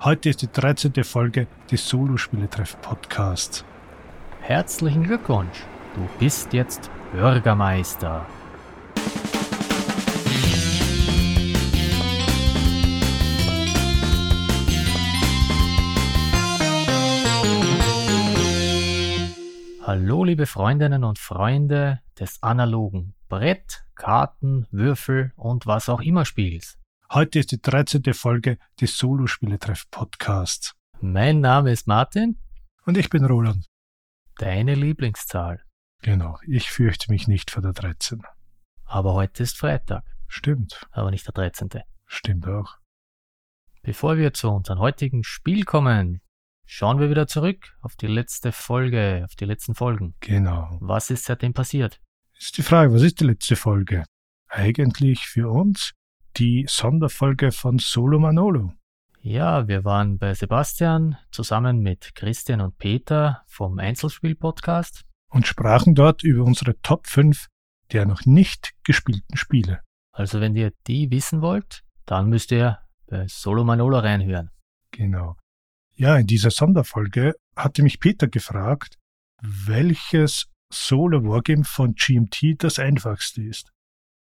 Heute ist die 13. Folge des Solo-Spieletreff-Podcasts. Herzlichen Glückwunsch, du bist jetzt Bürgermeister. Hallo liebe Freundinnen und Freunde des analogen Brett, Karten, Würfel und was auch immer Spiels. Heute ist die 13. Folge des Solo-Spieletreff-Podcasts. Mein Name ist Martin. Und ich bin Roland. Deine Lieblingszahl. Genau, ich fürchte mich nicht vor der 13. Aber heute ist Freitag. Stimmt. Aber nicht der 13. Stimmt auch. Bevor wir zu unserem heutigen Spiel kommen, schauen wir wieder zurück auf die letzte Folge, auf die letzten Folgen. Genau. Was ist seitdem passiert? Ist die Frage, was ist die letzte Folge? Eigentlich für uns die Sonderfolge von Solo Manolo. Ja, wir waren bei Sebastian zusammen mit Christian und Peter vom Einzelspiel-Podcast und sprachen dort über unsere Top 5 der noch nicht gespielten Spiele. Also wenn ihr die wissen wollt, dann müsst ihr bei Solo Manolo reinhören. Genau. Ja, in dieser Sonderfolge hatte mich Peter gefragt, welches Solo Wargame von GMT das einfachste ist.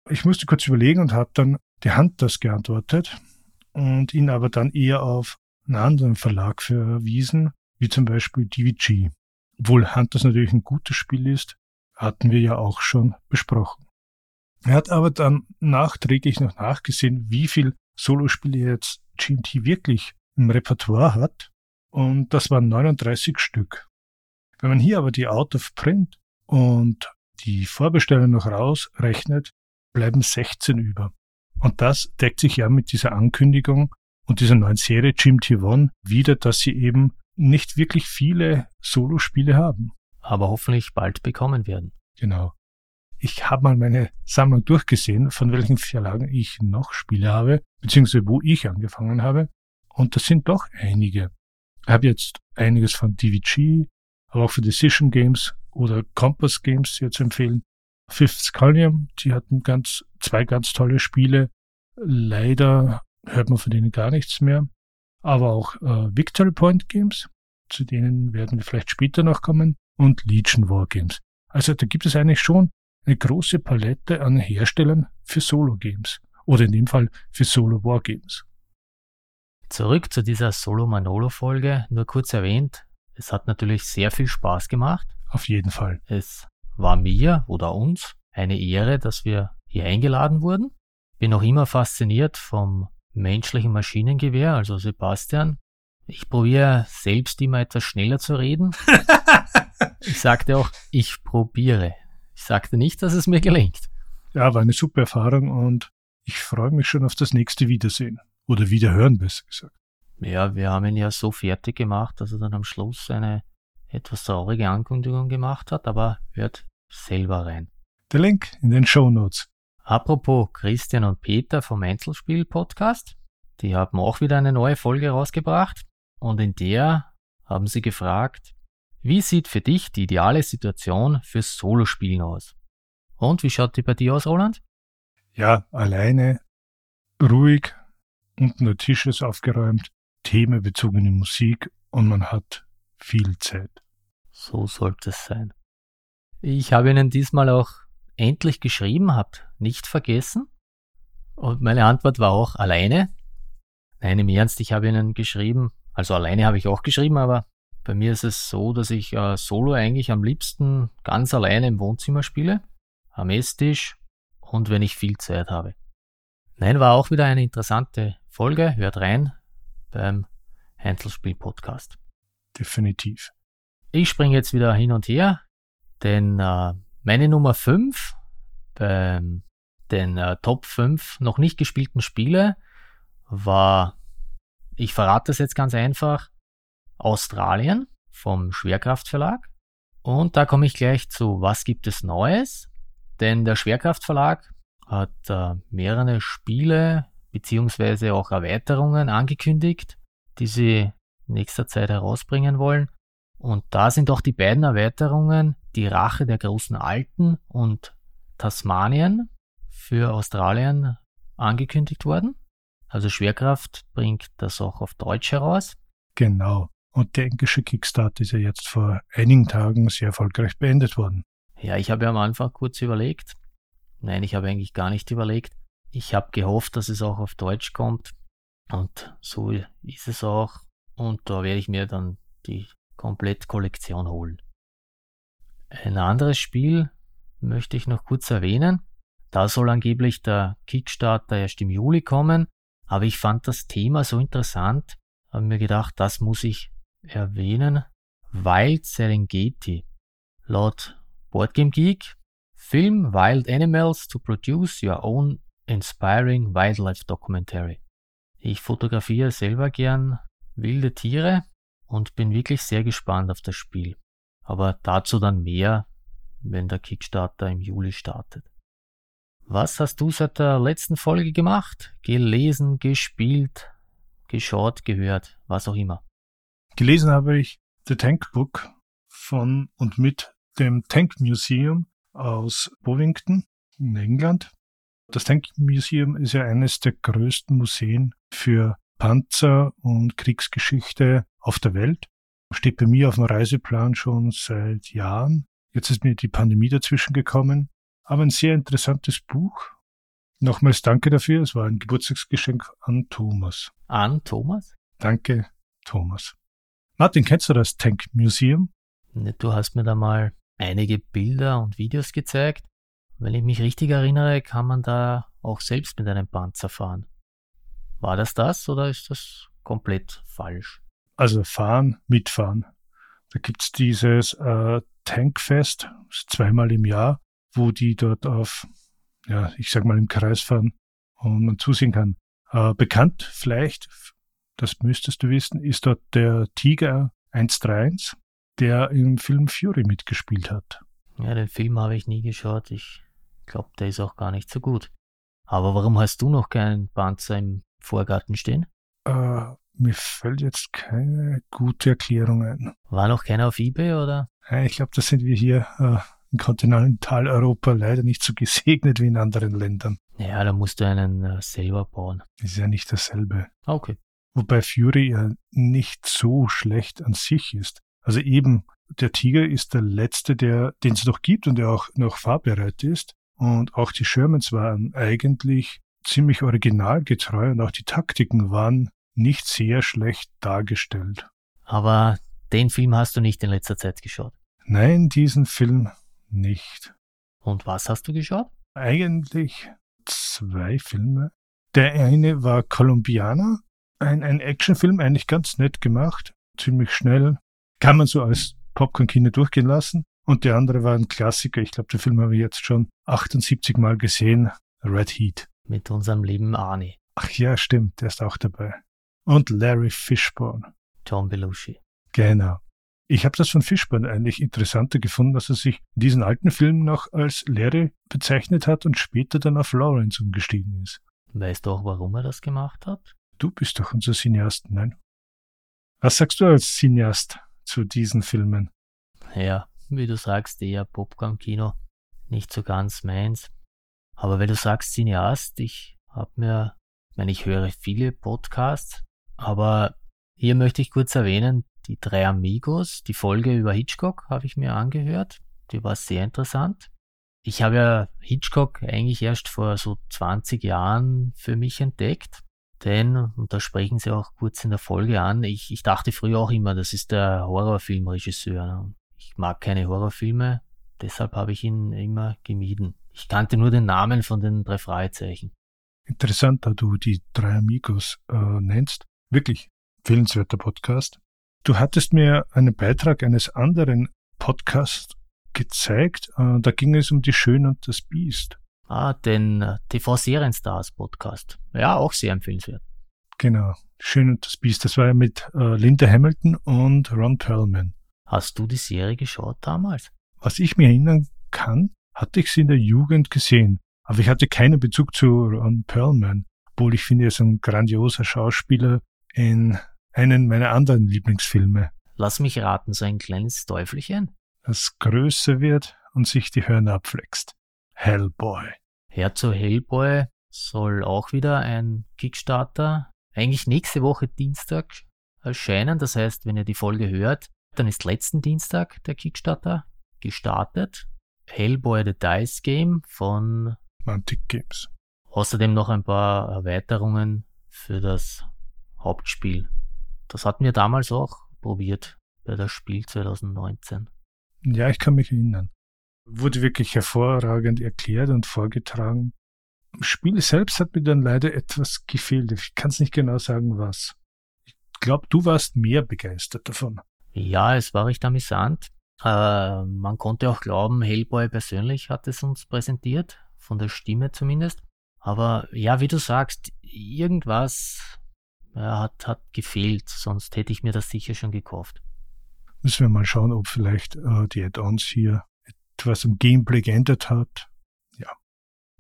Ich musste kurz überlegen und habe dann die Hunters geantwortet und ihn aber dann eher auf einen anderen Verlag verwiesen, wie zum Beispiel DVG. Obwohl Hunters natürlich ein gutes Spiel ist, hatten wir ja auch schon besprochen. Er hat aber dann nachträglich noch nachgesehen, wie viel Solospiele jetzt GMT wirklich im Repertoire hat. Und das waren 39 Stück. Wenn man hier aber die Out of Print und die Vorbestellung noch rausrechnet, bleiben 16 über. Und das deckt sich ja mit dieser Ankündigung und dieser neuen Serie Jim T1 wieder, dass sie eben nicht wirklich viele Solospiele haben. Aber hoffentlich bald bekommen werden. Genau. Ich habe mal meine Sammlung durchgesehen, von welchen Verlagen ich noch Spiele habe, beziehungsweise wo ich angefangen habe. Und das sind doch einige. Ich habe jetzt einiges von DVG, aber auch für Decision Games oder Compass Games hier zu empfehlen. Fifth Scullium, die hatten ganz, zwei ganz tolle Spiele. Leider hört man von denen gar nichts mehr. Aber auch äh, Victory Point Games, zu denen werden wir vielleicht später noch kommen, und Legion War Games. Also da gibt es eigentlich schon eine große Palette an Herstellern für Solo-Games. Oder in dem Fall für Solo-War-Games. Zurück zu dieser Solo-Manolo-Folge, nur kurz erwähnt, es hat natürlich sehr viel Spaß gemacht. Auf jeden Fall. Es war mir oder uns eine Ehre, dass wir hier eingeladen wurden. Bin noch immer fasziniert vom menschlichen Maschinengewehr, also Sebastian. Ich probiere selbst immer etwas schneller zu reden. ich sagte auch, ich probiere. Ich sagte nicht, dass es mir gelingt. Ja, war eine super Erfahrung und ich freue mich schon auf das nächste Wiedersehen. Oder Wiederhören, besser gesagt. Ja, wir haben ihn ja so fertig gemacht, dass er dann am Schluss eine etwas traurige Ankündigung gemacht hat, aber hört selber rein. Der Link in den Show Notes. Apropos Christian und Peter vom Einzelspiel Podcast, die haben auch wieder eine neue Folge rausgebracht und in der haben sie gefragt, wie sieht für dich die ideale Situation fürs Solospielen aus? Und wie schaut die bei dir aus, Roland? Ja, alleine, ruhig, unten der Tisch ist aufgeräumt, themenbezogene Musik und man hat viel Zeit. So sollte es sein. Ich habe Ihnen diesmal auch endlich geschrieben, habt nicht vergessen. Und meine Antwort war auch alleine. Nein, im Ernst, ich habe Ihnen geschrieben, also alleine habe ich auch geschrieben, aber bei mir ist es so, dass ich äh, Solo eigentlich am liebsten ganz alleine im Wohnzimmer spiele, am Esstisch und wenn ich viel Zeit habe. Nein, war auch wieder eine interessante Folge. Hört rein beim Einzelspiel-Podcast. Definitiv. Ich springe jetzt wieder hin und her, denn äh, meine Nummer 5 beim den äh, Top 5 noch nicht gespielten Spiele war, ich verrate das jetzt ganz einfach, Australien vom Schwerkraftverlag. Und da komme ich gleich zu, was gibt es Neues? Denn der Schwerkraftverlag hat äh, mehrere Spiele beziehungsweise auch Erweiterungen angekündigt, die sie in nächster Zeit herausbringen wollen. Und da sind auch die beiden Erweiterungen Die Rache der großen Alten und Tasmanien für Australien angekündigt worden. Also Schwerkraft bringt das auch auf Deutsch heraus. Genau. Und der englische Kickstart ist ja jetzt vor einigen Tagen sehr erfolgreich beendet worden. Ja, ich habe ja am Anfang kurz überlegt. Nein, ich habe eigentlich gar nicht überlegt. Ich habe gehofft, dass es auch auf Deutsch kommt. Und so ist es auch. Und da werde ich mir dann die Komplettkollektion holen. Ein anderes Spiel möchte ich noch kurz erwähnen. Da soll angeblich der Kickstarter erst im Juli kommen. Aber ich fand das Thema so interessant, habe mir gedacht, das muss ich erwähnen. Wild Serengeti. Laut Boardgame Geek, Film Wild Animals to produce your own inspiring wildlife documentary. Ich fotografiere selber gern wilde Tiere und bin wirklich sehr gespannt auf das Spiel. Aber dazu dann mehr, wenn der Kickstarter im Juli startet. Was hast du seit der letzten Folge gemacht? Gelesen, gespielt, geschaut, gehört, was auch immer. Gelesen habe ich The Tank Book von und mit dem Tank Museum aus Bovington in England. Das Tank Museum ist ja eines der größten Museen für Panzer und Kriegsgeschichte auf der Welt. Steht bei mir auf dem Reiseplan schon seit Jahren. Jetzt ist mir die Pandemie dazwischen gekommen. Aber ein sehr interessantes Buch. Nochmals danke dafür. Es war ein Geburtstagsgeschenk an Thomas. An Thomas? Danke, Thomas. Martin, kennst du das Tank Museum? Ne, du hast mir da mal einige Bilder und Videos gezeigt. Wenn ich mich richtig erinnere, kann man da auch selbst mit einem Panzer fahren. War das das oder ist das komplett falsch? Also fahren, mitfahren. Da gibt's dieses äh, Tankfest, zweimal im Jahr wo die dort auf, ja, ich sag mal im Kreis fahren und man zusehen kann. Äh, bekannt vielleicht, das müsstest du wissen, ist dort der Tiger 131, der im Film Fury mitgespielt hat. Ja, den Film habe ich nie geschaut. Ich glaube, der ist auch gar nicht so gut. Aber warum hast du noch keinen Panzer im Vorgarten stehen? Äh, mir fällt jetzt keine gute Erklärung ein. War noch keiner auf Ebay, oder? Ich glaube, das sind wir hier äh, in Kontinentaleuropa leider nicht so gesegnet wie in anderen Ländern. Ja, da musst du einen äh, selber bauen. Ist ja nicht dasselbe. Okay. Wobei Fury ja nicht so schlecht an sich ist. Also eben, der Tiger ist der letzte, der, den es noch gibt und der auch noch fahrbereit ist. Und auch die Shermans waren eigentlich ziemlich originalgetreu und auch die Taktiken waren nicht sehr schlecht dargestellt. Aber den Film hast du nicht in letzter Zeit geschaut? Nein, diesen Film nicht. Und was hast du geschaut? Eigentlich zwei Filme. Der eine war Colombiana, ein, ein Actionfilm, eigentlich ganz nett gemacht, ziemlich schnell. Kann man so als Popcorn-Kino durchgehen lassen. Und der andere war ein Klassiker. Ich glaube, den Film habe ich jetzt schon 78 Mal gesehen. Red Heat. Mit unserem lieben Arnie. Ach ja, stimmt, der ist auch dabei. Und Larry Fishburne. John Belushi. Genau. Ich habe das von Fishburne eigentlich interessanter gefunden, dass er sich in diesen alten Filmen noch als Larry bezeichnet hat und später dann auf Lawrence umgestiegen ist. Weißt du auch, warum er das gemacht hat? Du bist doch unser Cineast, nein? Was sagst du als Cineast zu diesen Filmen? Ja, wie du sagst, eher Popcorn-Kino. Nicht so ganz meins. Aber wenn du sagst Cineast, ich hab mir, meine, ich höre viele Podcasts, aber hier möchte ich kurz erwähnen, die drei Amigos, die Folge über Hitchcock habe ich mir angehört. Die war sehr interessant. Ich habe ja Hitchcock eigentlich erst vor so 20 Jahren für mich entdeckt. Denn, und da sprechen sie auch kurz in der Folge an, ich, ich dachte früher auch immer, das ist der Horrorfilmregisseur. Ich mag keine Horrorfilme, deshalb habe ich ihn immer gemieden. Ich kannte nur den Namen von den drei Fragezeichen. Interessant, da du die drei Amigos äh, nennst. Wirklich empfehlenswerter Podcast. Du hattest mir einen Beitrag eines anderen Podcasts gezeigt. Äh, da ging es um die Schön und das Biest. Ah, den äh, TV-Serienstars Podcast. Ja, auch sehr empfehlenswert. Genau. Schön und das Biest. Das war ja mit äh, Linda Hamilton und Ron Perlman. Hast du die Serie geschaut damals? Was ich mir erinnern kann, hatte ich sie in der Jugend gesehen. Aber ich hatte keinen Bezug zu Ron Perlman. Obwohl ich finde, er ist ein grandioser Schauspieler in einen meiner anderen Lieblingsfilme. Lass mich raten, so ein kleines Teufelchen? Das größer wird und sich die Hörner abflext. Hellboy. Herr zu Hellboy soll auch wieder ein Kickstarter eigentlich nächste Woche Dienstag erscheinen. Das heißt, wenn ihr die Folge hört, dann ist letzten Dienstag der Kickstarter gestartet. Hellboy the Dice Game von Mantic Games. Außerdem noch ein paar Erweiterungen für das Hauptspiel. Das hatten wir damals auch probiert bei das Spiel 2019. Ja, ich kann mich erinnern. Wurde wirklich hervorragend erklärt und vorgetragen. Im Spiel selbst hat mir dann leider etwas gefehlt. Ich kann es nicht genau sagen, was. Ich glaube, du warst mehr begeistert davon. Ja, es war recht amüsant. Äh, man konnte auch glauben, Hellboy persönlich hat es uns präsentiert, von der Stimme zumindest. Aber ja, wie du sagst, irgendwas ja, hat, hat gefehlt, sonst hätte ich mir das sicher schon gekauft. Müssen wir mal schauen, ob vielleicht äh, die Add-ons hier etwas im Gameplay geändert hat. Ja.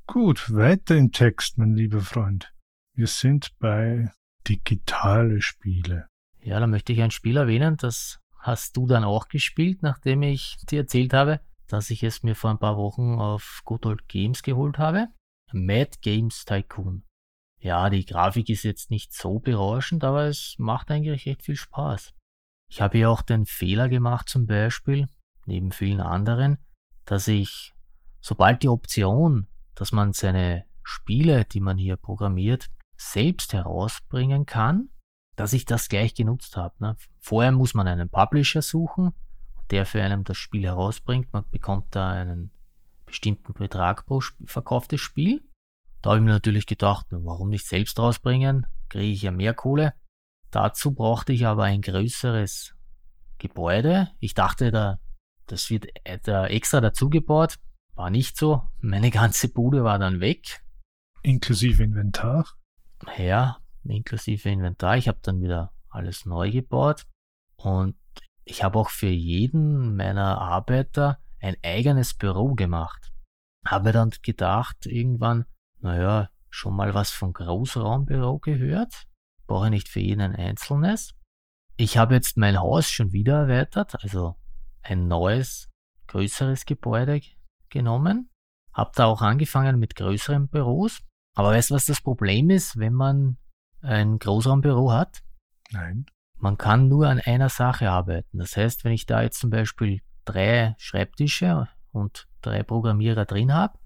Gut, weiter im Text, mein lieber Freund. Wir sind bei digitale Spiele. Ja, da möchte ich ein Spiel erwähnen, das hast du dann auch gespielt, nachdem ich dir erzählt habe, dass ich es mir vor ein paar Wochen auf Good Old Games geholt habe. Mad Games Tycoon. Ja, die Grafik ist jetzt nicht so berauschend, aber es macht eigentlich echt viel Spaß. Ich habe ja auch den Fehler gemacht zum Beispiel, neben vielen anderen, dass ich, sobald die Option, dass man seine Spiele, die man hier programmiert, selbst herausbringen kann, dass ich das gleich genutzt habe. Ne? Vorher muss man einen Publisher suchen, der für einen das Spiel herausbringt. Man bekommt da einen bestimmten Betrag pro verkauftes Spiel. Da habe ich mir natürlich gedacht, warum nicht selbst rausbringen? Kriege ich ja mehr Kohle. Dazu brauchte ich aber ein größeres Gebäude. Ich dachte, da, das wird da extra dazugebaut. War nicht so. Meine ganze Bude war dann weg. Inklusive Inventar? Ja, inklusive Inventar. Ich habe dann wieder alles neu gebaut. Und ich habe auch für jeden meiner Arbeiter ein eigenes Büro gemacht. Habe dann gedacht, irgendwann, naja, schon mal was von Großraumbüro gehört? Brauche nicht für jeden ein einzelnes. Ich habe jetzt mein Haus schon wieder erweitert, also ein neues, größeres Gebäude genommen. Hab da auch angefangen mit größeren Büros. Aber weißt du, was das Problem ist, wenn man ein Großraumbüro hat? Nein. Man kann nur an einer Sache arbeiten. Das heißt, wenn ich da jetzt zum Beispiel drei Schreibtische und drei Programmierer drin habe,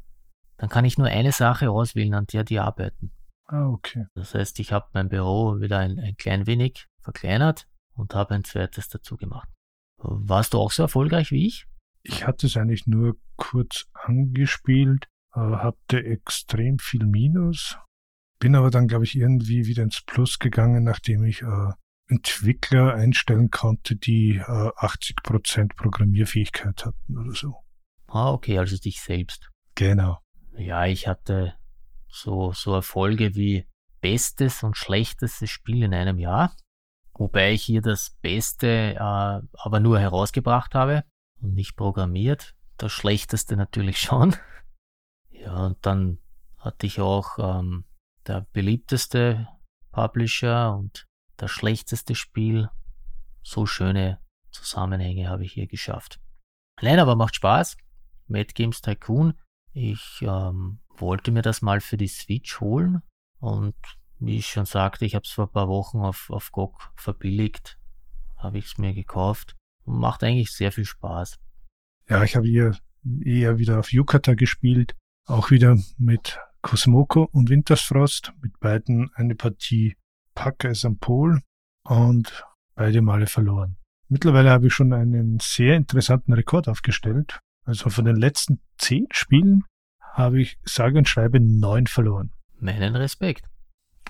dann kann ich nur eine Sache auswählen, an der die arbeiten. Ah, okay. Das heißt, ich habe mein Büro wieder ein, ein klein wenig verkleinert und habe ein zweites dazu gemacht. Warst du auch so erfolgreich wie ich? Ich hatte es eigentlich nur kurz angespielt, äh, hatte extrem viel Minus, bin aber dann, glaube ich, irgendwie wieder ins Plus gegangen, nachdem ich äh, Entwickler einstellen konnte, die äh, 80% Programmierfähigkeit hatten oder so. Ah, okay, also dich selbst. Genau. Ja, ich hatte so, so Erfolge wie bestes und schlechtestes Spiel in einem Jahr. Wobei ich hier das Beste äh, aber nur herausgebracht habe und nicht programmiert. Das Schlechteste natürlich schon. Ja, und dann hatte ich auch ähm, der beliebteste Publisher und das schlechteste Spiel. So schöne Zusammenhänge habe ich hier geschafft. Nein, aber macht Spaß. Mad Games Tycoon. Ich ähm, wollte mir das mal für die Switch holen und wie ich schon sagte, ich habe es vor ein paar Wochen auf, auf GOG verbilligt, habe ich es mir gekauft und macht eigentlich sehr viel Spaß. Ja, ich habe hier eher wieder auf Yukata gespielt, auch wieder mit Cosmoko und Wintersfrost, mit beiden eine Partie Pack as am Pol und beide Male verloren. Mittlerweile habe ich schon einen sehr interessanten Rekord aufgestellt. Also von den letzten zehn Spielen habe ich sage und schreibe neun verloren. Meinen Respekt.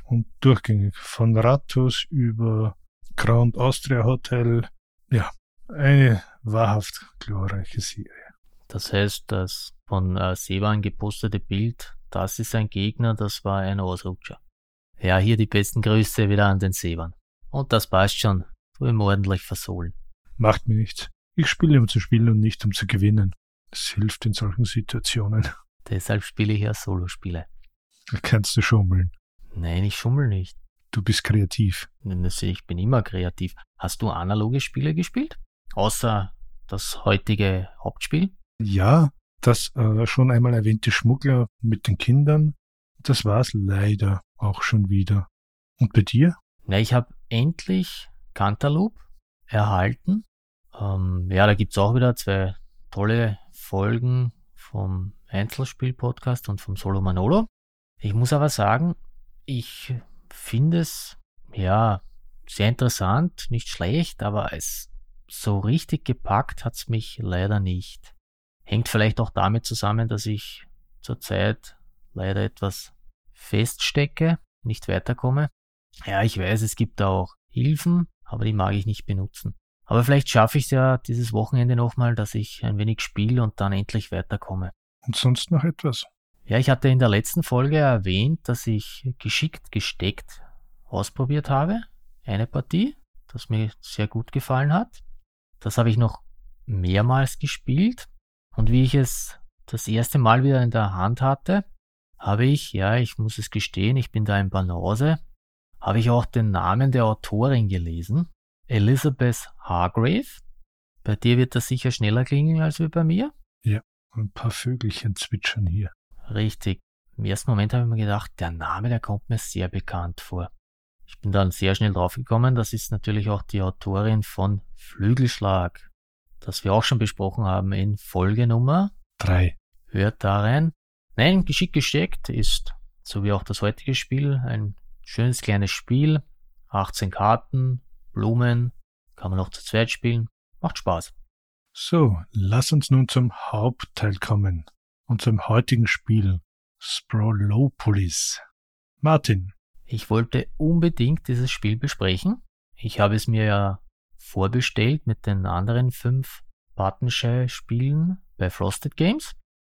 Und durchgängig. Von Rattus über Grand Austria Hotel. Ja, eine wahrhaft glorreiche Serie. Das heißt, das von äh, Sevan gepostete Bild, das ist ein Gegner, das war ein Ausrutscher. Ja, hier die besten Grüße wieder an den Sevan. Und das passt schon. Du ihm ordentlich versohlen. Macht mir nichts. Ich spiele um zu spielen und nicht um zu gewinnen. Es hilft in solchen Situationen. Deshalb spiele ich ja Solospiele. Da kannst du schummeln. Nein, ich schummel nicht. Du bist kreativ. Ich bin immer kreativ. Hast du analoge Spiele gespielt? Außer das heutige Hauptspiel? Ja, das äh, schon einmal erwähnte Schmuggler mit den Kindern Das war's leider auch schon wieder. Und bei dir? Na, ich habe endlich Cantaloupe erhalten. Ähm, ja, da gibt's auch wieder zwei tolle Folgen vom Einzelspiel-Podcast und vom Solo Manolo. Ich muss aber sagen, ich finde es, ja, sehr interessant, nicht schlecht, aber es so richtig gepackt hat's mich leider nicht. Hängt vielleicht auch damit zusammen, dass ich zurzeit leider etwas feststecke, nicht weiterkomme. Ja, ich weiß, es gibt auch Hilfen, aber die mag ich nicht benutzen. Aber vielleicht schaffe ich es ja dieses Wochenende nochmal, dass ich ein wenig spiele und dann endlich weiterkomme. Und sonst noch etwas? Ja, ich hatte in der letzten Folge erwähnt, dass ich geschickt gesteckt ausprobiert habe. Eine Partie, das mir sehr gut gefallen hat. Das habe ich noch mehrmals gespielt. Und wie ich es das erste Mal wieder in der Hand hatte, habe ich, ja, ich muss es gestehen, ich bin da in Banause, habe ich auch den Namen der Autorin gelesen. Elizabeth Hargrave. Bei dir wird das sicher schneller klingen als bei mir. Ja, ein paar Vögelchen zwitschern hier. Richtig. Im ersten Moment habe ich mir gedacht, der Name, der kommt mir sehr bekannt vor. Ich bin dann sehr schnell draufgekommen, das ist natürlich auch die Autorin von Flügelschlag, das wir auch schon besprochen haben in Folge Nummer drei. Hört da rein. Nein, geschickt gesteckt ist, so wie auch das heutige Spiel, ein schönes kleines Spiel. 18 Karten, Blumen, kann man auch zu zweit spielen. Macht Spaß. So, lass uns nun zum Hauptteil kommen. Unserem heutigen Spiel. Sprolopolis. Martin. Ich wollte unbedingt dieses Spiel besprechen. Ich habe es mir ja vorbestellt mit den anderen fünf Buttonshare-Spielen bei Frosted Games.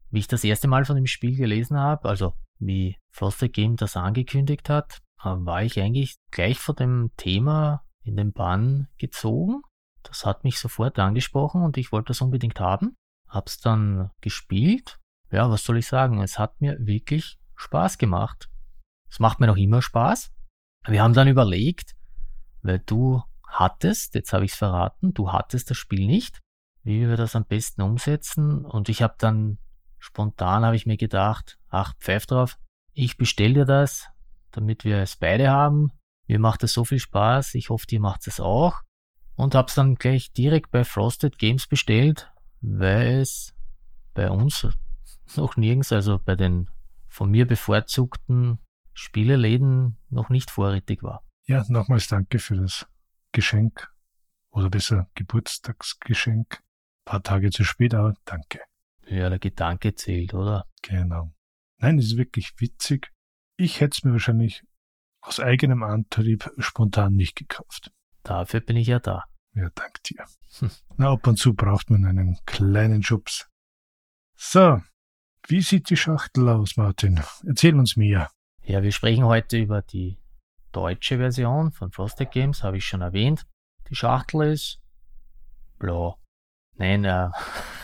Wie ich das erste Mal von dem Spiel gelesen habe, also wie Frosted Game das angekündigt hat, war ich eigentlich gleich vor dem Thema in den Bann gezogen. Das hat mich sofort angesprochen und ich wollte das unbedingt haben. Hab's dann gespielt. Ja, was soll ich sagen? Es hat mir wirklich Spaß gemacht. Es macht mir noch immer Spaß. Wir haben dann überlegt, weil du hattest, jetzt habe ich es verraten, du hattest das Spiel nicht, wie wir das am besten umsetzen. Und ich habe dann spontan habe ich mir gedacht, ach, pfeif drauf, ich bestell dir das, damit wir es beide haben. Mir macht es so viel Spaß, ich hoffe, dir macht es auch. Und hab's dann gleich direkt bei Frosted Games bestellt, weil es bei uns noch nirgends, also bei den von mir bevorzugten Spieleläden noch nicht vorrätig war. Ja, nochmals danke für das Geschenk oder besser Geburtstagsgeschenk. Ein paar Tage zu spät, aber danke. Ja, der Gedanke zählt, oder? Genau. Nein, es ist wirklich witzig. Ich hätte es mir wahrscheinlich aus eigenem Antrieb spontan nicht gekauft. Dafür bin ich ja da. Ja, dank dir. Hm. Na, ab und zu braucht man einen kleinen Schubs. So, wie sieht die Schachtel aus, Martin? Erzähl uns mehr. Ja, wir sprechen heute über die deutsche Version von Frosted Games, habe ich schon erwähnt. Die Schachtel ist blau. Nein, äh.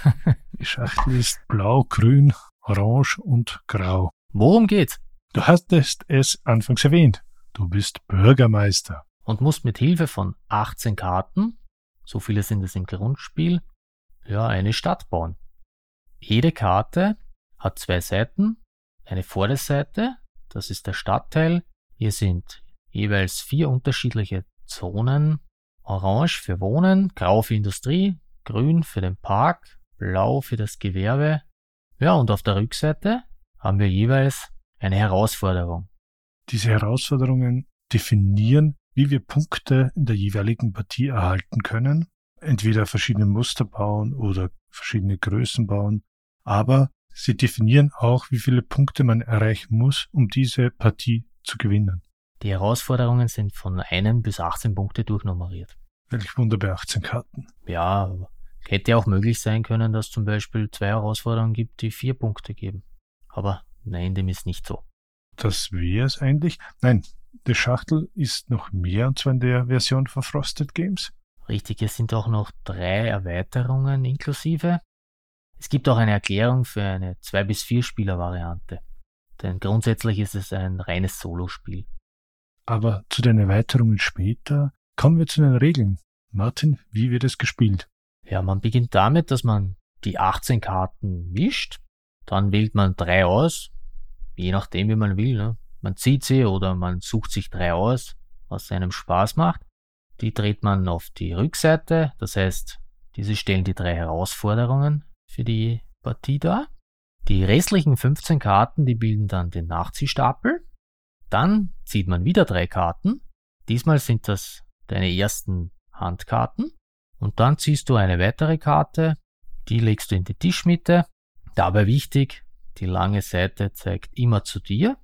die Schachtel ist blau, grün, orange und grau. Worum geht's? Du hattest es anfangs erwähnt. Du bist Bürgermeister. Und musst mit Hilfe von 18 Karten, so viele sind es im Grundspiel, ja, eine Stadt bauen. Jede Karte hat zwei Seiten. Eine Vorderseite, das ist der Stadtteil. Hier sind jeweils vier unterschiedliche Zonen. Orange für Wohnen, Grau für Industrie, Grün für den Park, Blau für das Gewerbe. Ja, und auf der Rückseite haben wir jeweils eine Herausforderung. Diese Herausforderungen definieren, wie wir Punkte in der jeweiligen Partie erhalten können. Entweder verschiedene Muster bauen oder verschiedene Größen bauen. Aber sie definieren auch, wie viele Punkte man erreichen muss, um diese Partie zu gewinnen. Die Herausforderungen sind von 1 bis 18 Punkte durchnummeriert. Welch Wunder bei 18 Karten. Ja, hätte auch möglich sein können, dass zum Beispiel zwei Herausforderungen gibt, die vier Punkte geben. Aber Nein, dem ist nicht so. Das wäre es eigentlich. Nein, die Schachtel ist noch mehr, und zwar in der Version von Frosted Games. Richtig, es sind auch noch drei Erweiterungen inklusive. Es gibt auch eine Erklärung für eine 2- bis 4-Spieler-Variante. Denn grundsätzlich ist es ein reines Solospiel. Aber zu den Erweiterungen später kommen wir zu den Regeln. Martin, wie wird es gespielt? Ja, man beginnt damit, dass man die 18 Karten mischt dann wählt man drei aus, je nachdem, wie man will. Ne? Man zieht sie oder man sucht sich drei aus, was einem Spaß macht. Die dreht man auf die Rückseite, das heißt, diese stellen die drei Herausforderungen für die Partie dar. Die restlichen 15 Karten, die bilden dann den Nachziehstapel. Dann zieht man wieder drei Karten. Diesmal sind das deine ersten Handkarten. Und dann ziehst du eine weitere Karte, die legst du in die Tischmitte. Dabei wichtig, die lange Seite zeigt immer zu dir.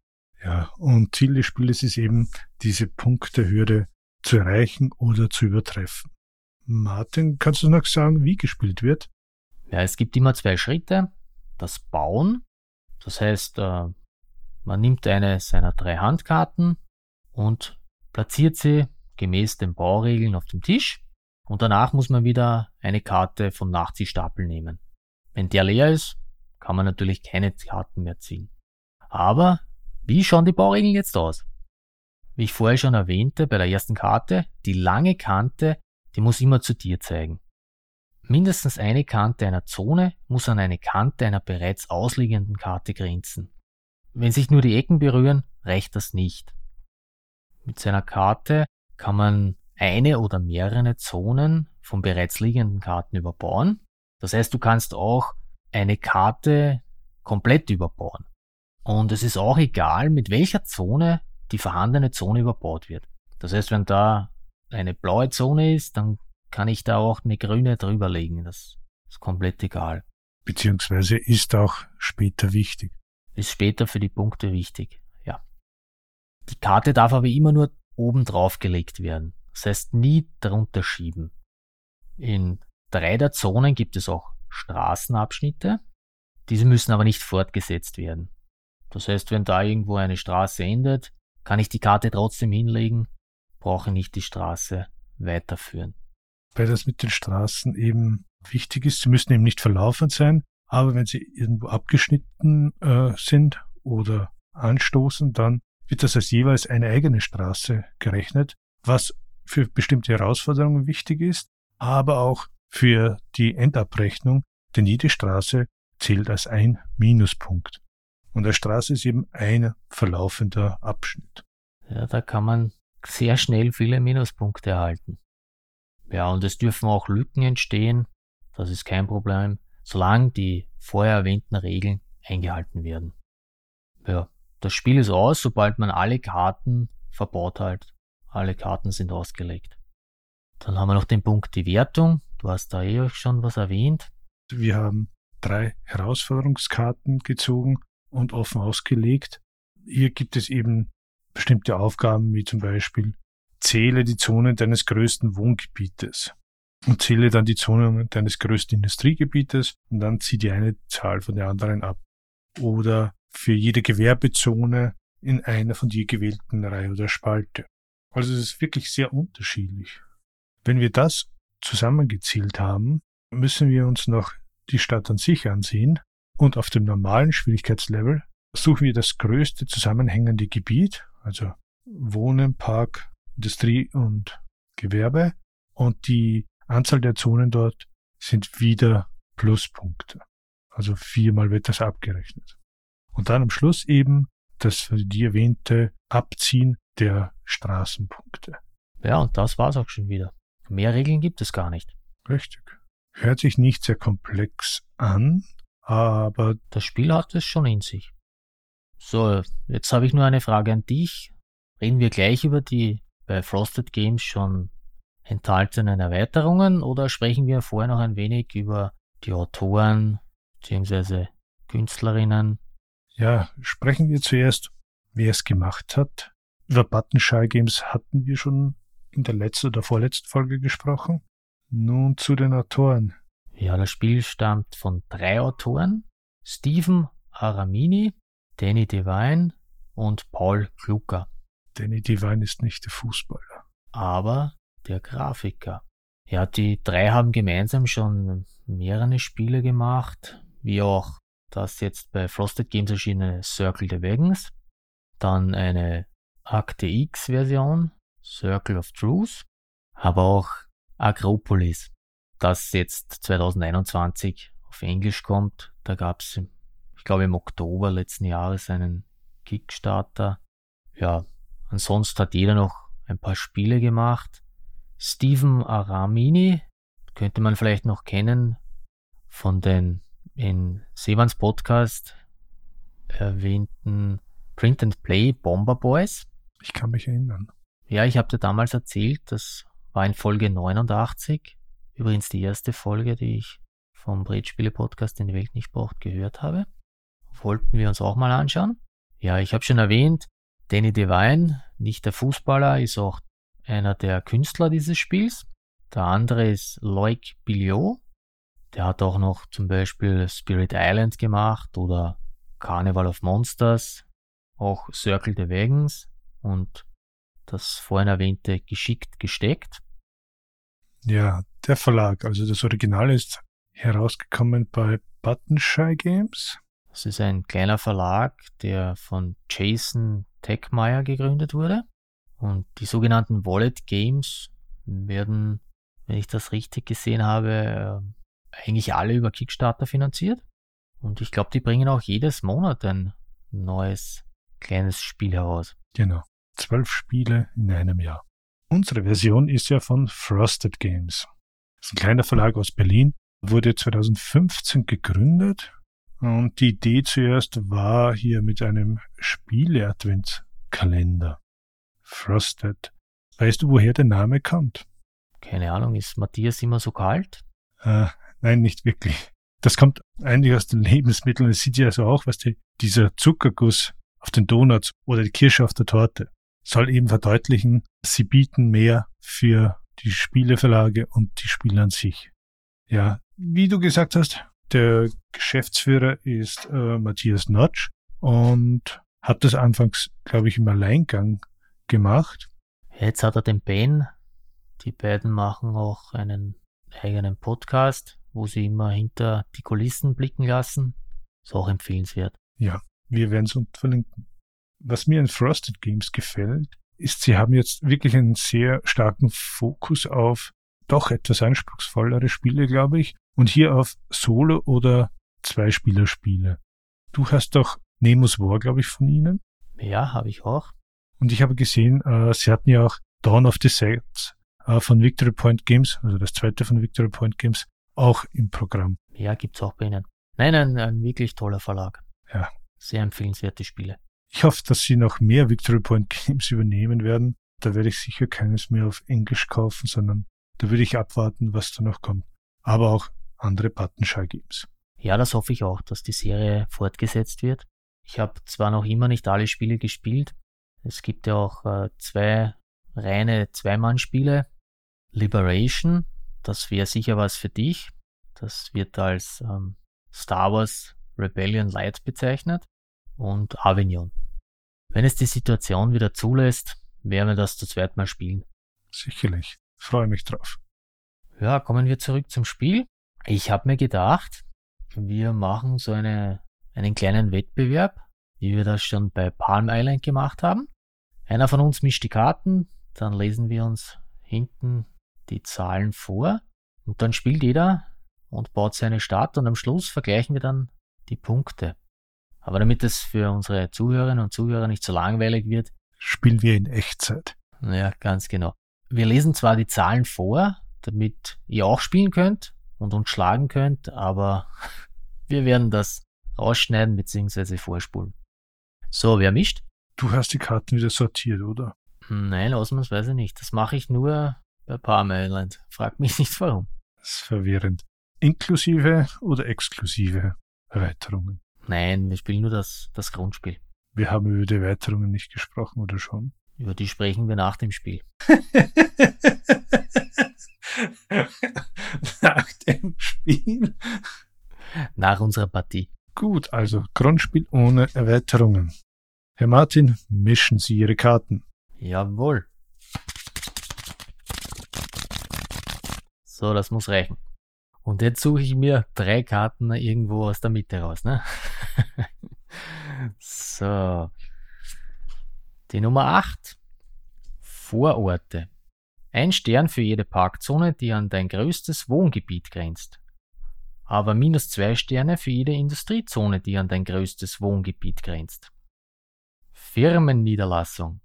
Ja, und Ziel des Spieles ist eben, diese Punktehürde zu erreichen oder zu übertreffen. Martin, kannst du noch sagen, wie gespielt wird? Ja, es gibt immer zwei Schritte. Das Bauen, das heißt, äh, man nimmt eine seiner drei Handkarten und platziert sie gemäß den Bauregeln auf dem Tisch und danach muss man wieder eine Karte vom Nachziehstapel nehmen. Wenn der leer ist, kann man natürlich keine Karten mehr ziehen. Aber wie schauen die Bauregeln jetzt aus? Wie ich vorher schon erwähnte, bei der ersten Karte, die lange Kante, die muss immer zu dir zeigen. Mindestens eine Kante einer Zone muss an eine Kante einer bereits ausliegenden Karte grenzen. Wenn sich nur die Ecken berühren, reicht das nicht. Mit seiner Karte kann man eine oder mehrere Zonen von bereits liegenden Karten überbauen. Das heißt, du kannst auch eine Karte komplett überbauen. Und es ist auch egal, mit welcher Zone die vorhandene Zone überbaut wird. Das heißt, wenn da eine blaue Zone ist, dann kann ich da auch eine grüne drüberlegen. Das ist komplett egal. Beziehungsweise ist auch später wichtig. Ist später für die Punkte wichtig, ja. Die Karte darf aber immer nur oben drauf gelegt werden. Das heißt, nie drunter schieben. In drei der Zonen gibt es auch Straßenabschnitte. Diese müssen aber nicht fortgesetzt werden. Das heißt, wenn da irgendwo eine Straße endet, kann ich die Karte trotzdem hinlegen, brauche nicht die Straße weiterführen. Weil das mit den Straßen eben wichtig ist, sie müssen eben nicht verlaufen sein, aber wenn sie irgendwo abgeschnitten äh, sind oder anstoßen, dann wird das als jeweils eine eigene Straße gerechnet, was für bestimmte Herausforderungen wichtig ist, aber auch für die Endabrechnung, denn jede Straße zählt als ein Minuspunkt. Und eine Straße ist eben ein verlaufender Abschnitt. Ja, da kann man sehr schnell viele Minuspunkte erhalten. Ja, und es dürfen auch Lücken entstehen. Das ist kein Problem, solange die vorher erwähnten Regeln eingehalten werden. Ja, das Spiel ist aus, sobald man alle Karten verbaut hat. Alle Karten sind ausgelegt. Dann haben wir noch den Punkt die Wertung. Du hast da eh schon was erwähnt. Wir haben drei Herausforderungskarten gezogen und offen ausgelegt. Hier gibt es eben bestimmte Aufgaben, wie zum Beispiel zähle die Zonen deines größten Wohngebietes und zähle dann die Zonen deines größten Industriegebietes und dann zieh die eine Zahl von der anderen ab. Oder für jede Gewerbezone in einer von dir gewählten Reihe oder Spalte. Also es ist wirklich sehr unterschiedlich. Wenn wir das zusammengezählt haben, müssen wir uns noch die Stadt an sich ansehen und auf dem normalen Schwierigkeitslevel suchen wir das größte zusammenhängende Gebiet, also Wohnen, Park, Industrie und Gewerbe und die Anzahl der Zonen dort sind wieder Pluspunkte. Also viermal wird das abgerechnet. Und dann am Schluss eben das die erwähnte Abziehen der Straßenpunkte. Ja, und das war's auch schon wieder. Mehr Regeln gibt es gar nicht. Richtig. Hört sich nicht sehr komplex an, aber das Spiel hat es schon in sich. So, jetzt habe ich nur eine Frage an dich. Reden wir gleich über die bei Frosted Games schon enthaltenen Erweiterungen oder sprechen wir vorher noch ein wenig über die Autoren bzw. Künstlerinnen? Ja, sprechen wir zuerst, wer es gemacht hat. Über Button Shy Games hatten wir schon in der letzten oder vorletzten Folge gesprochen. Nun zu den Autoren. Ja, das Spiel stammt von drei Autoren. Stephen Aramini, Danny Devine und Paul Klucker. Danny Devine ist nicht der Fußballer. Aber der Grafiker. Ja, die drei haben gemeinsam schon mehrere Spiele gemacht, wie auch das jetzt bei Frosted Games erschienene Circle the Wagons, dann eine Akte X Version, Circle of Truth, aber auch Agropolis, das jetzt 2021 auf Englisch kommt. Da gab es, ich glaube, im Oktober letzten Jahres einen Kickstarter. Ja, ansonsten hat jeder noch ein paar Spiele gemacht. Steven Aramini könnte man vielleicht noch kennen von den in Sevans Podcast erwähnten Print and Play Bomber Boys. Ich kann mich erinnern. Ja, ich habe dir damals erzählt, das war in Folge 89. Übrigens die erste Folge, die ich vom Brettspiele-Podcast in die Welt nicht braucht gehört habe. Wollten wir uns auch mal anschauen. Ja, ich habe schon erwähnt, Danny Devine, nicht der Fußballer, ist auch einer der Künstler dieses Spiels. Der andere ist Loic Billiot. Der hat auch noch zum Beispiel Spirit Island gemacht oder Carnival of Monsters, auch Circle the Wagons und das vorhin erwähnte Geschickt gesteckt. Ja, der Verlag, also das Original ist herausgekommen bei Buttonshy Games. Das ist ein kleiner Verlag, der von Jason Techmeyer gegründet wurde. Und die sogenannten Wallet Games werden, wenn ich das richtig gesehen habe, äh, eigentlich alle über Kickstarter finanziert. Und ich glaube, die bringen auch jedes Monat ein neues kleines Spiel heraus. Genau. Zwölf Spiele in einem Jahr. Unsere Version ist ja von Frosted Games. Das ist ein kleiner Verlag aus Berlin, wurde 2015 gegründet und die Idee zuerst war hier mit einem Spiele-Adventskalender. Frosted. Weißt du, woher der Name kommt? Keine Ahnung, ist Matthias immer so kalt? Äh, nein, nicht wirklich. Das kommt eigentlich aus den Lebensmitteln. Es sieht ja so auch, was die, dieser Zuckerguss auf den Donuts oder die Kirsche auf der Torte soll eben verdeutlichen, sie bieten mehr für die Spieleverlage und die Spiele an sich. Ja, wie du gesagt hast, der Geschäftsführer ist äh, Matthias Notch und hat das anfangs, glaube ich, im Alleingang gemacht. Jetzt hat er den Ben. Die beiden machen auch einen eigenen Podcast, wo sie immer hinter die Kulissen blicken lassen. Ist auch empfehlenswert. Ja, wir werden es verlinken. Was mir in Frosted Games gefällt, ist, sie haben jetzt wirklich einen sehr starken Fokus auf doch etwas anspruchsvollere Spiele, glaube ich. Und hier auf Solo- oder Zweispielerspiele. Du hast doch Nemo's War, glaube ich, von ihnen. Ja, habe ich auch. Und ich habe gesehen, äh, sie hatten ja auch Dawn of the Sets äh, von Victory Point Games, also das zweite von Victory Point Games, auch im Programm. Ja, gibt's auch bei ihnen. Nein, ein, ein wirklich toller Verlag. Ja. Sehr empfehlenswerte Spiele. Ich hoffe, dass sie noch mehr Victory Point Games übernehmen werden. Da werde ich sicher keines mehr auf Englisch kaufen, sondern da würde ich abwarten, was da noch kommt. Aber auch andere Buttonshy Games. Ja, das hoffe ich auch, dass die Serie fortgesetzt wird. Ich habe zwar noch immer nicht alle Spiele gespielt. Es gibt ja auch äh, zwei reine Zweimann-Spiele. Liberation, das wäre sicher was für dich. Das wird als ähm, Star Wars Rebellion Light bezeichnet. Und Avignon. Wenn es die Situation wieder zulässt, werden wir das zu zweit mal spielen. Sicherlich. Freue mich drauf. Ja, kommen wir zurück zum Spiel. Ich habe mir gedacht, wir machen so eine, einen kleinen Wettbewerb, wie wir das schon bei Palm Island gemacht haben. Einer von uns mischt die Karten, dann lesen wir uns hinten die Zahlen vor und dann spielt jeder und baut seine Stadt und am Schluss vergleichen wir dann die Punkte. Aber damit es für unsere Zuhörerinnen und Zuhörer nicht so langweilig wird, spielen wir in Echtzeit. Ja, ganz genau. Wir lesen zwar die Zahlen vor, damit ihr auch spielen könnt und uns schlagen könnt, aber wir werden das rausschneiden bzw. vorspulen. So, wer mischt? Du hast die Karten wieder sortiert, oder? Nein, ausnahmsweise nicht. Das mache ich nur bei Palm Island. Frag mich nicht warum. Das ist verwirrend. Inklusive oder exklusive Erweiterungen? Nein, wir spielen nur das, das Grundspiel. Wir haben über die Erweiterungen nicht gesprochen, oder schon? Über die sprechen wir nach dem Spiel. nach dem Spiel? Nach unserer Partie. Gut, also Grundspiel ohne Erweiterungen. Herr Martin, mischen Sie Ihre Karten. Jawohl. So, das muss reichen. Und jetzt suche ich mir drei Karten irgendwo aus der Mitte raus, ne? so. Die Nummer 8. Vororte. Ein Stern für jede Parkzone, die an dein größtes Wohngebiet grenzt. Aber minus zwei Sterne für jede Industriezone, die an dein größtes Wohngebiet grenzt. Firmenniederlassung.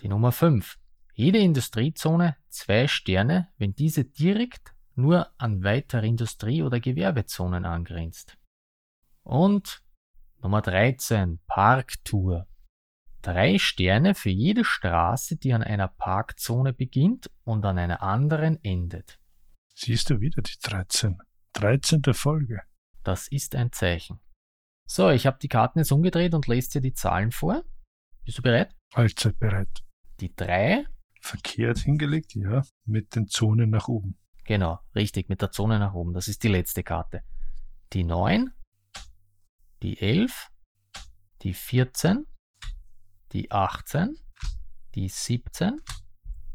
Die Nummer 5. Jede Industriezone zwei Sterne, wenn diese direkt nur an weitere Industrie- oder Gewerbezonen angrenzt. Und Nummer 13. Parktour. Drei Sterne für jede Straße, die an einer Parkzone beginnt und an einer anderen endet. Siehst du wieder die 13. 13. Folge. Das ist ein Zeichen. So, ich habe die Karten jetzt umgedreht und lese dir die Zahlen vor. Bist du bereit? Allzeit bereit. Die 3. Verkehrt hingelegt, ja, mit den Zonen nach oben. Genau, richtig, mit der Zone nach oben. Das ist die letzte Karte. Die 9. Die 11. Die 14. Die 18. Die 17.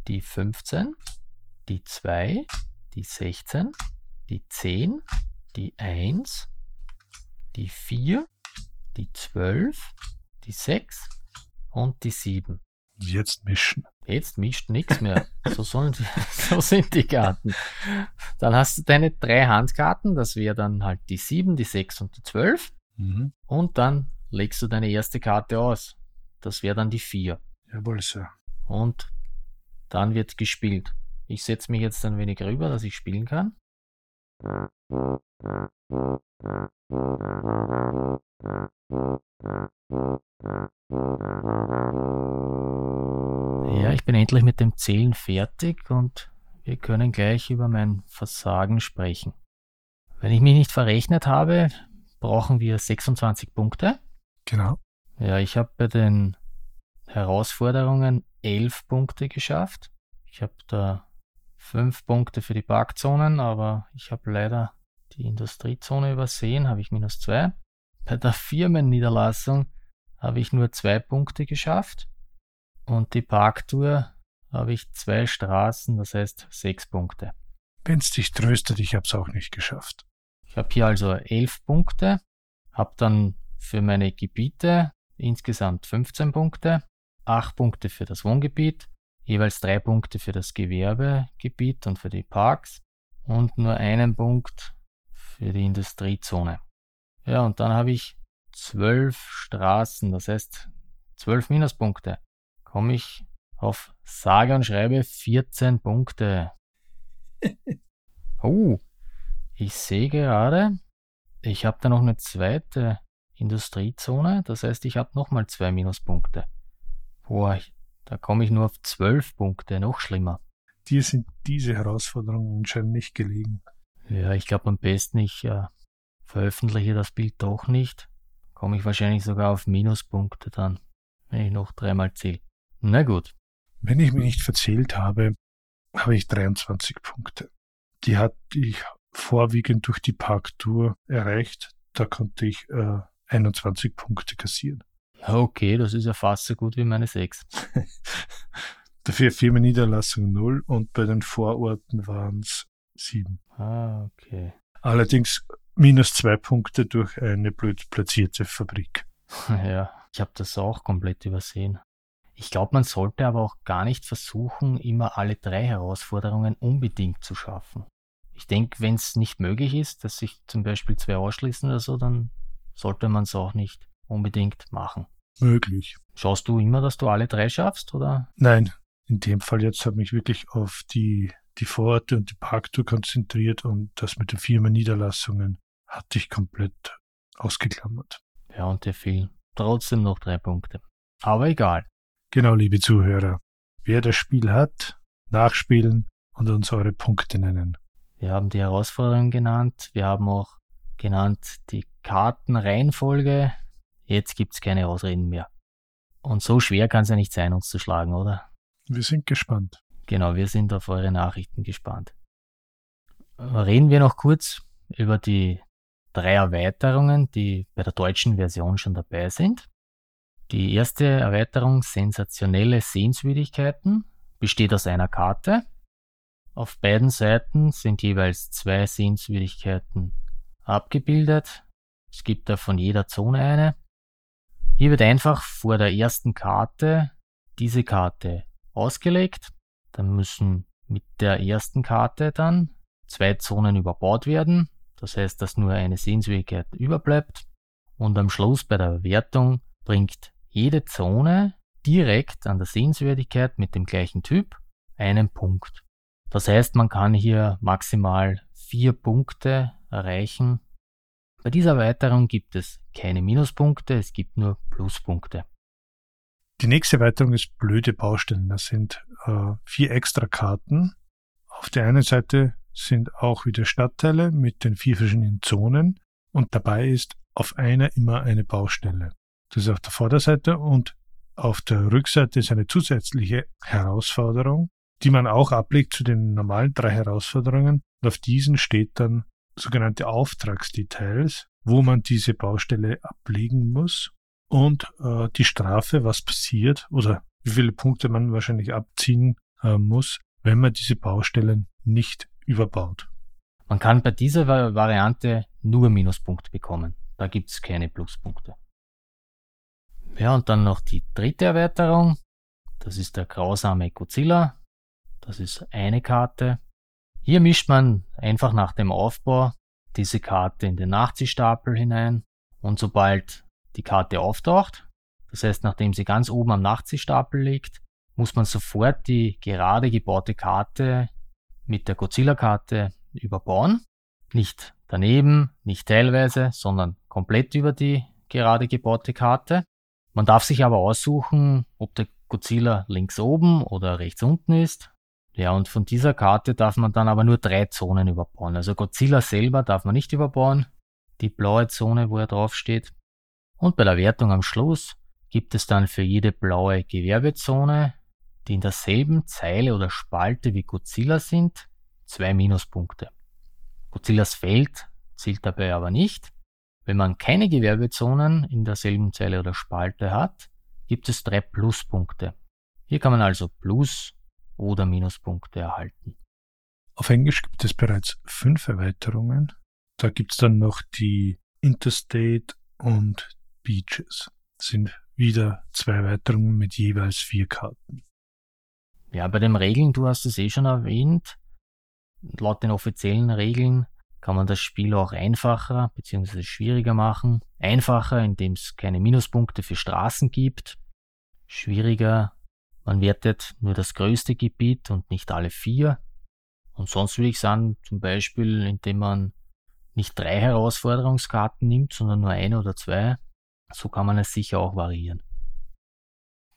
Die 15. Die 2. Die 16. Die 10. Die 1 die 4, die 12, die 6 und die 7. Jetzt mischen. Jetzt mischt nichts mehr. So, sollen die, so sind die Karten. Dann hast du deine drei Handkarten, das wäre dann halt die 7, die 6 und die 12. Mhm. Und dann legst du deine erste Karte aus. Das wäre dann die 4. Jawohl, Sir. Und dann wird gespielt. Ich setze mich jetzt ein wenig rüber, dass ich spielen kann. Ja, ich bin endlich mit dem Zählen fertig und wir können gleich über mein Versagen sprechen. Wenn ich mich nicht verrechnet habe, brauchen wir 26 Punkte. Genau. Ja, ich habe bei den Herausforderungen 11 Punkte geschafft. Ich habe da 5 Punkte für die Parkzonen, aber ich habe leider die Industriezone übersehen, habe ich minus 2. Bei der Firmenniederlassung habe ich nur 2 Punkte geschafft. Und die Parktour habe ich zwei Straßen, das heißt 6 Punkte. Wenn's dich tröstet, ich hab's auch nicht geschafft. Ich habe hier also 11 Punkte, habe dann für meine Gebiete insgesamt 15 Punkte, 8 Punkte für das Wohngebiet, jeweils 3 Punkte für das Gewerbegebiet und für die Parks und nur einen Punkt für die Industriezone. Ja, und dann habe ich 12 Straßen, das heißt 12 Minuspunkte. Komme ich auf sage und schreibe 14 Punkte. Oh, ich sehe gerade, ich habe da noch eine zweite Industriezone, das heißt, ich habe nochmal zwei Minuspunkte. Boah, ich, da komme ich nur auf 12 Punkte, noch schlimmer. Dir sind diese Herausforderungen anscheinend nicht gelegen. Ja, ich glaube am besten, ich äh, veröffentliche das Bild doch nicht. Komme ich wahrscheinlich sogar auf Minuspunkte dann, wenn ich noch dreimal zähle. Na gut. Wenn ich mich nicht verzählt habe, habe ich 23 Punkte. Die hatte ich vorwiegend durch die Parktour erreicht. Da konnte ich äh, 21 Punkte kassieren. Okay, das ist ja fast so gut wie meine 6. Dafür Firmenniederlassung 0 und bei den Vororten waren es 7. Ah, okay. Allerdings minus zwei Punkte durch eine blöd platzierte Fabrik. Ja, ich habe das auch komplett übersehen. Ich glaube, man sollte aber auch gar nicht versuchen, immer alle drei Herausforderungen unbedingt zu schaffen. Ich denke, wenn es nicht möglich ist, dass sich zum Beispiel zwei ausschließen oder so, dann sollte man es auch nicht unbedingt machen. Möglich. Schaust du immer, dass du alle drei schaffst, oder? Nein, in dem Fall jetzt habe ich mich wirklich auf die, die Vororte und die Parktour konzentriert und das mit den Firmenniederlassungen hatte ich komplett ausgeklammert. Ja, und dir fehlen trotzdem noch drei Punkte. Aber egal. Genau, liebe Zuhörer. Wer das Spiel hat, nachspielen und uns eure Punkte nennen. Wir haben die Herausforderungen genannt. Wir haben auch genannt die Kartenreihenfolge. Jetzt gibt's keine Ausreden mehr. Und so schwer kann es ja nicht sein, uns zu schlagen, oder? Wir sind gespannt. Genau, wir sind auf eure Nachrichten gespannt. Reden wir noch kurz über die drei Erweiterungen, die bei der deutschen Version schon dabei sind. Die erste Erweiterung Sensationelle Sehenswürdigkeiten besteht aus einer Karte. Auf beiden Seiten sind jeweils zwei Sehenswürdigkeiten abgebildet. Es gibt da von jeder Zone eine. Hier wird einfach vor der ersten Karte diese Karte ausgelegt. Dann müssen mit der ersten Karte dann zwei Zonen überbaut werden. Das heißt, dass nur eine Sehenswürdigkeit überbleibt. Und am Schluss bei der Wertung bringt jede Zone direkt an der Sehenswürdigkeit mit dem gleichen Typ einen Punkt. Das heißt, man kann hier maximal vier Punkte erreichen. Bei dieser Erweiterung gibt es keine Minuspunkte, es gibt nur Pluspunkte. Die nächste Erweiterung ist blöde Baustellen. Das sind äh, vier extra Karten. Auf der einen Seite sind auch wieder Stadtteile mit den vier verschiedenen Zonen und dabei ist auf einer immer eine Baustelle. Das ist auf der Vorderseite und auf der Rückseite ist eine zusätzliche Herausforderung, die man auch ablegt zu den normalen drei Herausforderungen. Und auf diesen steht dann sogenannte Auftragsdetails, wo man diese Baustelle ablegen muss und äh, die Strafe, was passiert oder wie viele Punkte man wahrscheinlich abziehen äh, muss, wenn man diese Baustellen nicht überbaut. Man kann bei dieser Variante nur Minuspunkte bekommen. Da gibt es keine Pluspunkte. Ja, und dann noch die dritte Erweiterung. Das ist der grausame Godzilla. Das ist eine Karte. Hier mischt man einfach nach dem Aufbau diese Karte in den Nachziehstapel hinein und sobald die Karte auftaucht, das heißt nachdem sie ganz oben am Nachziehstapel liegt, muss man sofort die gerade gebaute Karte mit der Godzilla-Karte überbauen. Nicht daneben, nicht teilweise, sondern komplett über die gerade gebaute Karte. Man darf sich aber aussuchen, ob der Godzilla links oben oder rechts unten ist. Ja, und von dieser Karte darf man dann aber nur drei Zonen überbauen. Also Godzilla selber darf man nicht überbauen. Die blaue Zone, wo er draufsteht. Und bei der Wertung am Schluss gibt es dann für jede blaue Gewerbezone, die in derselben Zeile oder Spalte wie Godzilla sind, zwei Minuspunkte. Godzillas Feld zählt dabei aber nicht. Wenn man keine Gewerbezonen in derselben Zeile oder Spalte hat, gibt es drei Pluspunkte. Hier kann man also Plus- oder Minuspunkte erhalten. Auf Englisch gibt es bereits fünf Erweiterungen. Da gibt es dann noch die Interstate und Beaches. Das sind wieder zwei Erweiterungen mit jeweils vier Karten. Ja, bei den Regeln, du hast es eh schon erwähnt, laut den offiziellen Regeln kann man das Spiel auch einfacher bzw. schwieriger machen. Einfacher, indem es keine Minuspunkte für Straßen gibt. Schwieriger, man wertet nur das größte Gebiet und nicht alle vier. Und sonst würde ich sagen, zum Beispiel, indem man nicht drei Herausforderungskarten nimmt, sondern nur eine oder zwei. So kann man es sicher auch variieren.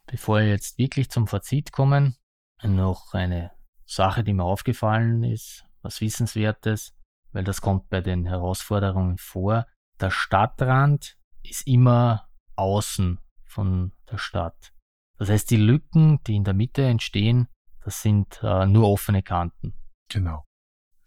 Bevor wir jetzt wirklich zum Fazit kommen, noch eine Sache, die mir aufgefallen ist, was Wissenswertes, weil das kommt bei den Herausforderungen vor. Der Stadtrand ist immer außen von der Stadt. Das heißt, die Lücken, die in der Mitte entstehen, das sind äh, nur offene Kanten. Genau.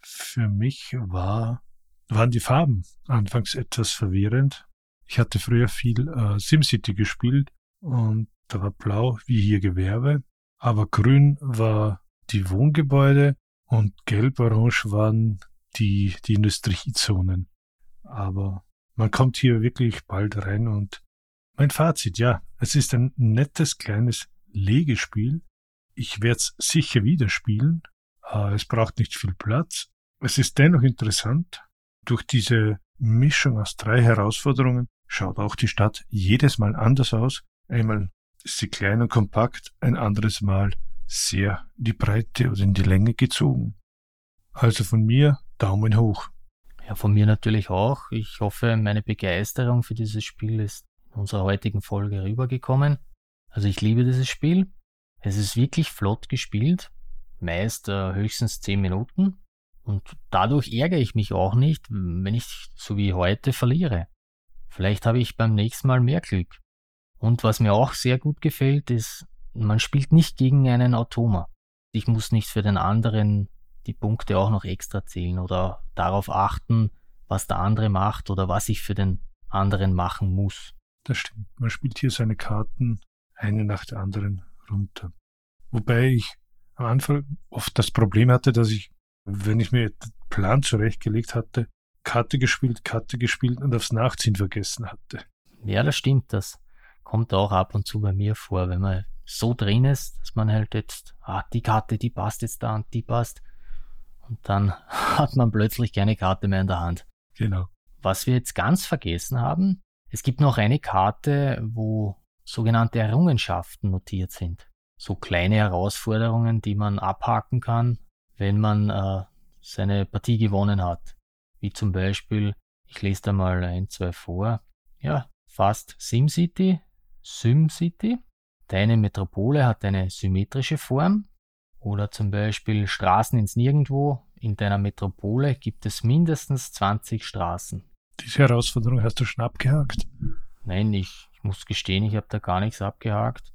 Für mich war, waren die Farben anfangs etwas verwirrend. Ich hatte früher viel äh, SimCity gespielt und da war blau wie hier Gewerbe, aber grün war die Wohngebäude und gelb-orange waren die, die Industriezonen. Aber man kommt hier wirklich bald rein und mein Fazit, ja, es ist ein nettes kleines Legespiel. Ich werde es sicher wieder spielen. Äh, es braucht nicht viel Platz. Es ist dennoch interessant. Durch diese Mischung aus drei Herausforderungen schaut auch die Stadt jedes Mal anders aus. Einmal ist sie klein und kompakt, ein anderes Mal sehr in die Breite oder in die Länge gezogen. Also von mir Daumen hoch. Ja, von mir natürlich auch. Ich hoffe, meine Begeisterung für dieses Spiel ist in unserer heutigen Folge rübergekommen. Also ich liebe dieses Spiel. Es ist wirklich flott gespielt, meist äh, höchstens 10 Minuten. Und dadurch ärgere ich mich auch nicht, wenn ich so wie heute verliere. Vielleicht habe ich beim nächsten Mal mehr Glück. Und was mir auch sehr gut gefällt, ist, man spielt nicht gegen einen Automa. Ich muss nicht für den anderen die Punkte auch noch extra zählen oder darauf achten, was der andere macht oder was ich für den anderen machen muss. Das stimmt. Man spielt hier seine Karten eine nach der anderen runter. Wobei ich am Anfang oft das Problem hatte, dass ich, wenn ich mir den Plan zurechtgelegt hatte, Karte gespielt, Karte gespielt und aufs Nachziehen vergessen hatte. Ja, das stimmt. Das kommt auch ab und zu bei mir vor, wenn man so drin ist, dass man halt jetzt, ah, die Karte, die passt jetzt da und die passt. Und dann hat man plötzlich keine Karte mehr in der Hand. Genau. Was wir jetzt ganz vergessen haben, es gibt noch eine Karte, wo sogenannte Errungenschaften notiert sind. So kleine Herausforderungen, die man abhaken kann, wenn man äh, seine Partie gewonnen hat. Wie zum Beispiel, ich lese da mal ein, zwei vor. Ja, fast SimCity, SimCity. Deine Metropole hat eine symmetrische Form. Oder zum Beispiel Straßen ins Nirgendwo. In deiner Metropole gibt es mindestens 20 Straßen. Diese Herausforderung hast du schon abgehakt? Nein, ich, muss gestehen, ich habe da gar nichts abgehakt.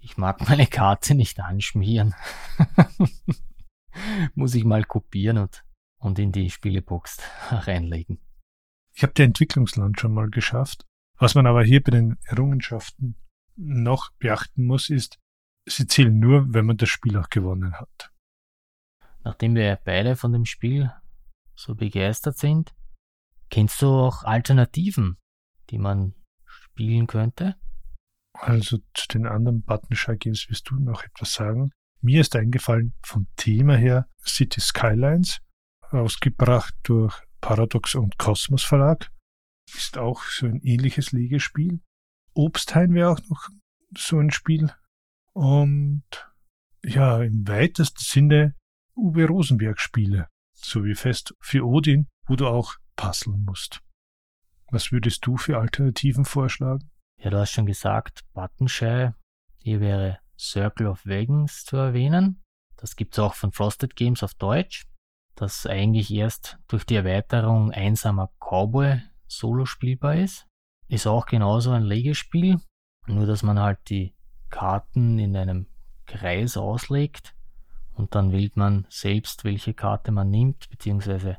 Ich mag meine Karte nicht anschmieren. muss ich mal kopieren und, und in die Spielebox reinlegen. Ich habe die Entwicklungsland schon mal geschafft. Was man aber hier bei den Errungenschaften noch beachten muss, ist, sie zählen nur, wenn man das Spiel auch gewonnen hat. Nachdem wir beide von dem Spiel so begeistert sind, kennst du auch Alternativen, die man spielen könnte? Also zu den anderen Buttonshy Games wirst du noch etwas sagen. Mir ist eingefallen vom Thema her City Skylines, ausgebracht durch Paradox und Kosmos Verlag. Ist auch so ein ähnliches Legespiel. Obsthain wäre auch noch so ein Spiel. Und ja, im weitesten Sinne Uwe Rosenberg Spiele. So wie Fest für Odin, wo du auch puzzeln musst. Was würdest du für Alternativen vorschlagen? Ja, du hast schon gesagt, Buttonshy. Hier wäre Circle of Wagons zu erwähnen. Das gibt's auch von Frosted Games auf Deutsch, das eigentlich erst durch die Erweiterung Einsamer Cowboy solo spielbar ist. Ist auch genauso ein Legespiel, nur dass man halt die Karten in einem Kreis auslegt und dann wählt man selbst, welche Karte man nimmt, beziehungsweise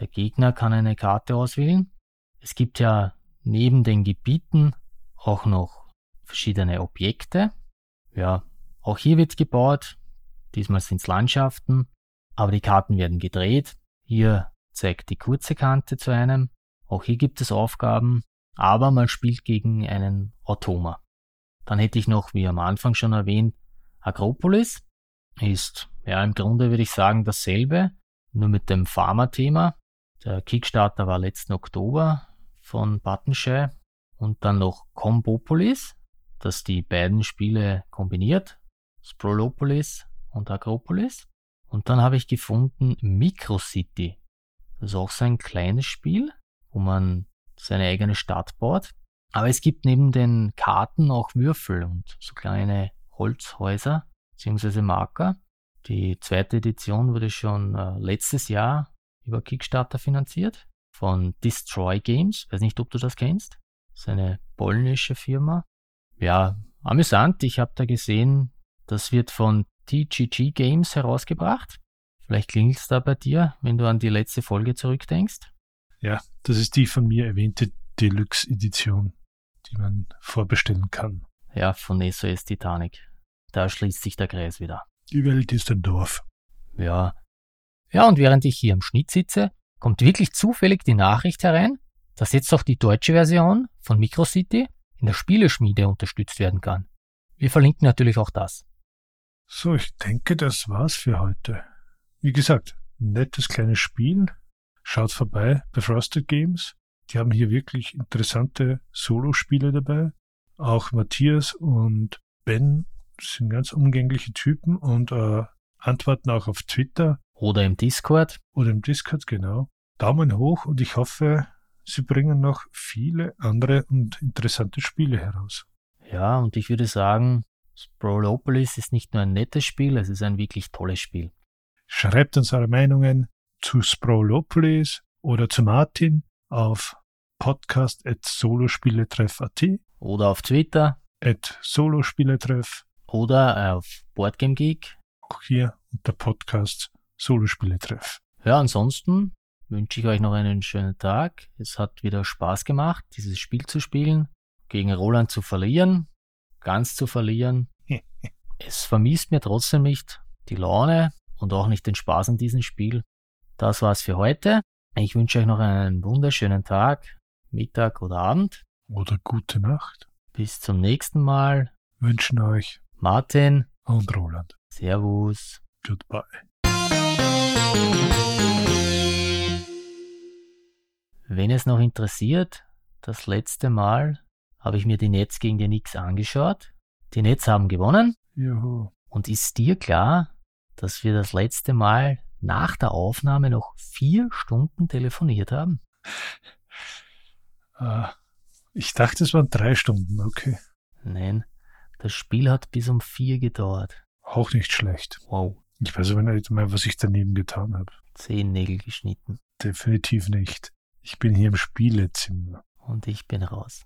der Gegner kann eine Karte auswählen. Es gibt ja neben den Gebieten auch noch verschiedene Objekte, ja, auch hier wird gebaut. Diesmal sind es Landschaften, aber die Karten werden gedreht. Hier zeigt die kurze Kante zu einem. Auch hier gibt es Aufgaben, aber man spielt gegen einen Automa. Dann hätte ich noch, wie am Anfang schon erwähnt, Agropolis. Ist ja im Grunde würde ich sagen dasselbe, nur mit dem Pharma-Thema. Der Kickstarter war letzten Oktober von Buttonshy und dann noch Combopolis das die beiden Spiele kombiniert, Sprolopolis und Agropolis. Und dann habe ich gefunden Microcity. Das ist auch so ein kleines Spiel, wo man seine eigene Stadt baut. Aber es gibt neben den Karten auch Würfel und so kleine Holzhäuser bzw. Marker. Die zweite Edition wurde schon äh, letztes Jahr über Kickstarter finanziert von Destroy Games. Weiß nicht, ob du das kennst. Das ist eine polnische Firma ja, amüsant. Ich habe da gesehen, das wird von TGG Games herausgebracht. Vielleicht klingelt es da bei dir, wenn du an die letzte Folge zurückdenkst. Ja, das ist die von mir erwähnte Deluxe-Edition, die man vorbestellen kann. Ja, von SOS Titanic. Da schließt sich der Kreis wieder. Die Welt ist ein Dorf. Ja. Ja, und während ich hier im Schnitt sitze, kommt wirklich zufällig die Nachricht herein, dass jetzt auch die deutsche Version von Microcity in der Spieleschmiede unterstützt werden kann. Wir verlinken natürlich auch das. So, ich denke, das war's für heute. Wie gesagt, nettes kleines Spiel. Schaut vorbei bei Frosted Games. Die haben hier wirklich interessante Solo-Spiele dabei. Auch Matthias und Ben sind ganz umgängliche Typen und äh, antworten auch auf Twitter. Oder im Discord. Oder im Discord, genau. Daumen hoch und ich hoffe, sie bringen noch viele andere und interessante Spiele heraus. Ja, und ich würde sagen, Sprolopolis ist nicht nur ein nettes Spiel, es ist ein wirklich tolles Spiel. Schreibt uns eure Meinungen zu Sprolopolis oder zu Martin auf podcast.solospieletreff.at oder auf Twitter at solospieletreff oder auf BoardgameGeek. Auch hier unter Podcast Solospieletreff. Ja, ansonsten wünsche ich euch noch einen schönen Tag. Es hat wieder Spaß gemacht, dieses Spiel zu spielen, gegen Roland zu verlieren, ganz zu verlieren. es vermisst mir trotzdem nicht die Laune und auch nicht den Spaß an diesem Spiel. Das war's für heute. Ich wünsche euch noch einen wunderschönen Tag, Mittag oder Abend. Oder gute Nacht. Bis zum nächsten Mal. Wünschen euch Martin und Roland. Servus. Goodbye. Wenn es noch interessiert, das letzte Mal habe ich mir die Nets gegen die Knicks angeschaut. Die Nets haben gewonnen. Juhu. Und ist dir klar, dass wir das letzte Mal nach der Aufnahme noch vier Stunden telefoniert haben? Ah, ich dachte, es waren drei Stunden, okay. Nein, das Spiel hat bis um vier gedauert. Auch nicht schlecht. Wow, Ich weiß aber nicht mehr, was ich daneben getan habe. zehn Nägel geschnitten. Definitiv nicht. Ich bin hier im Spielezimmer. Und ich bin raus.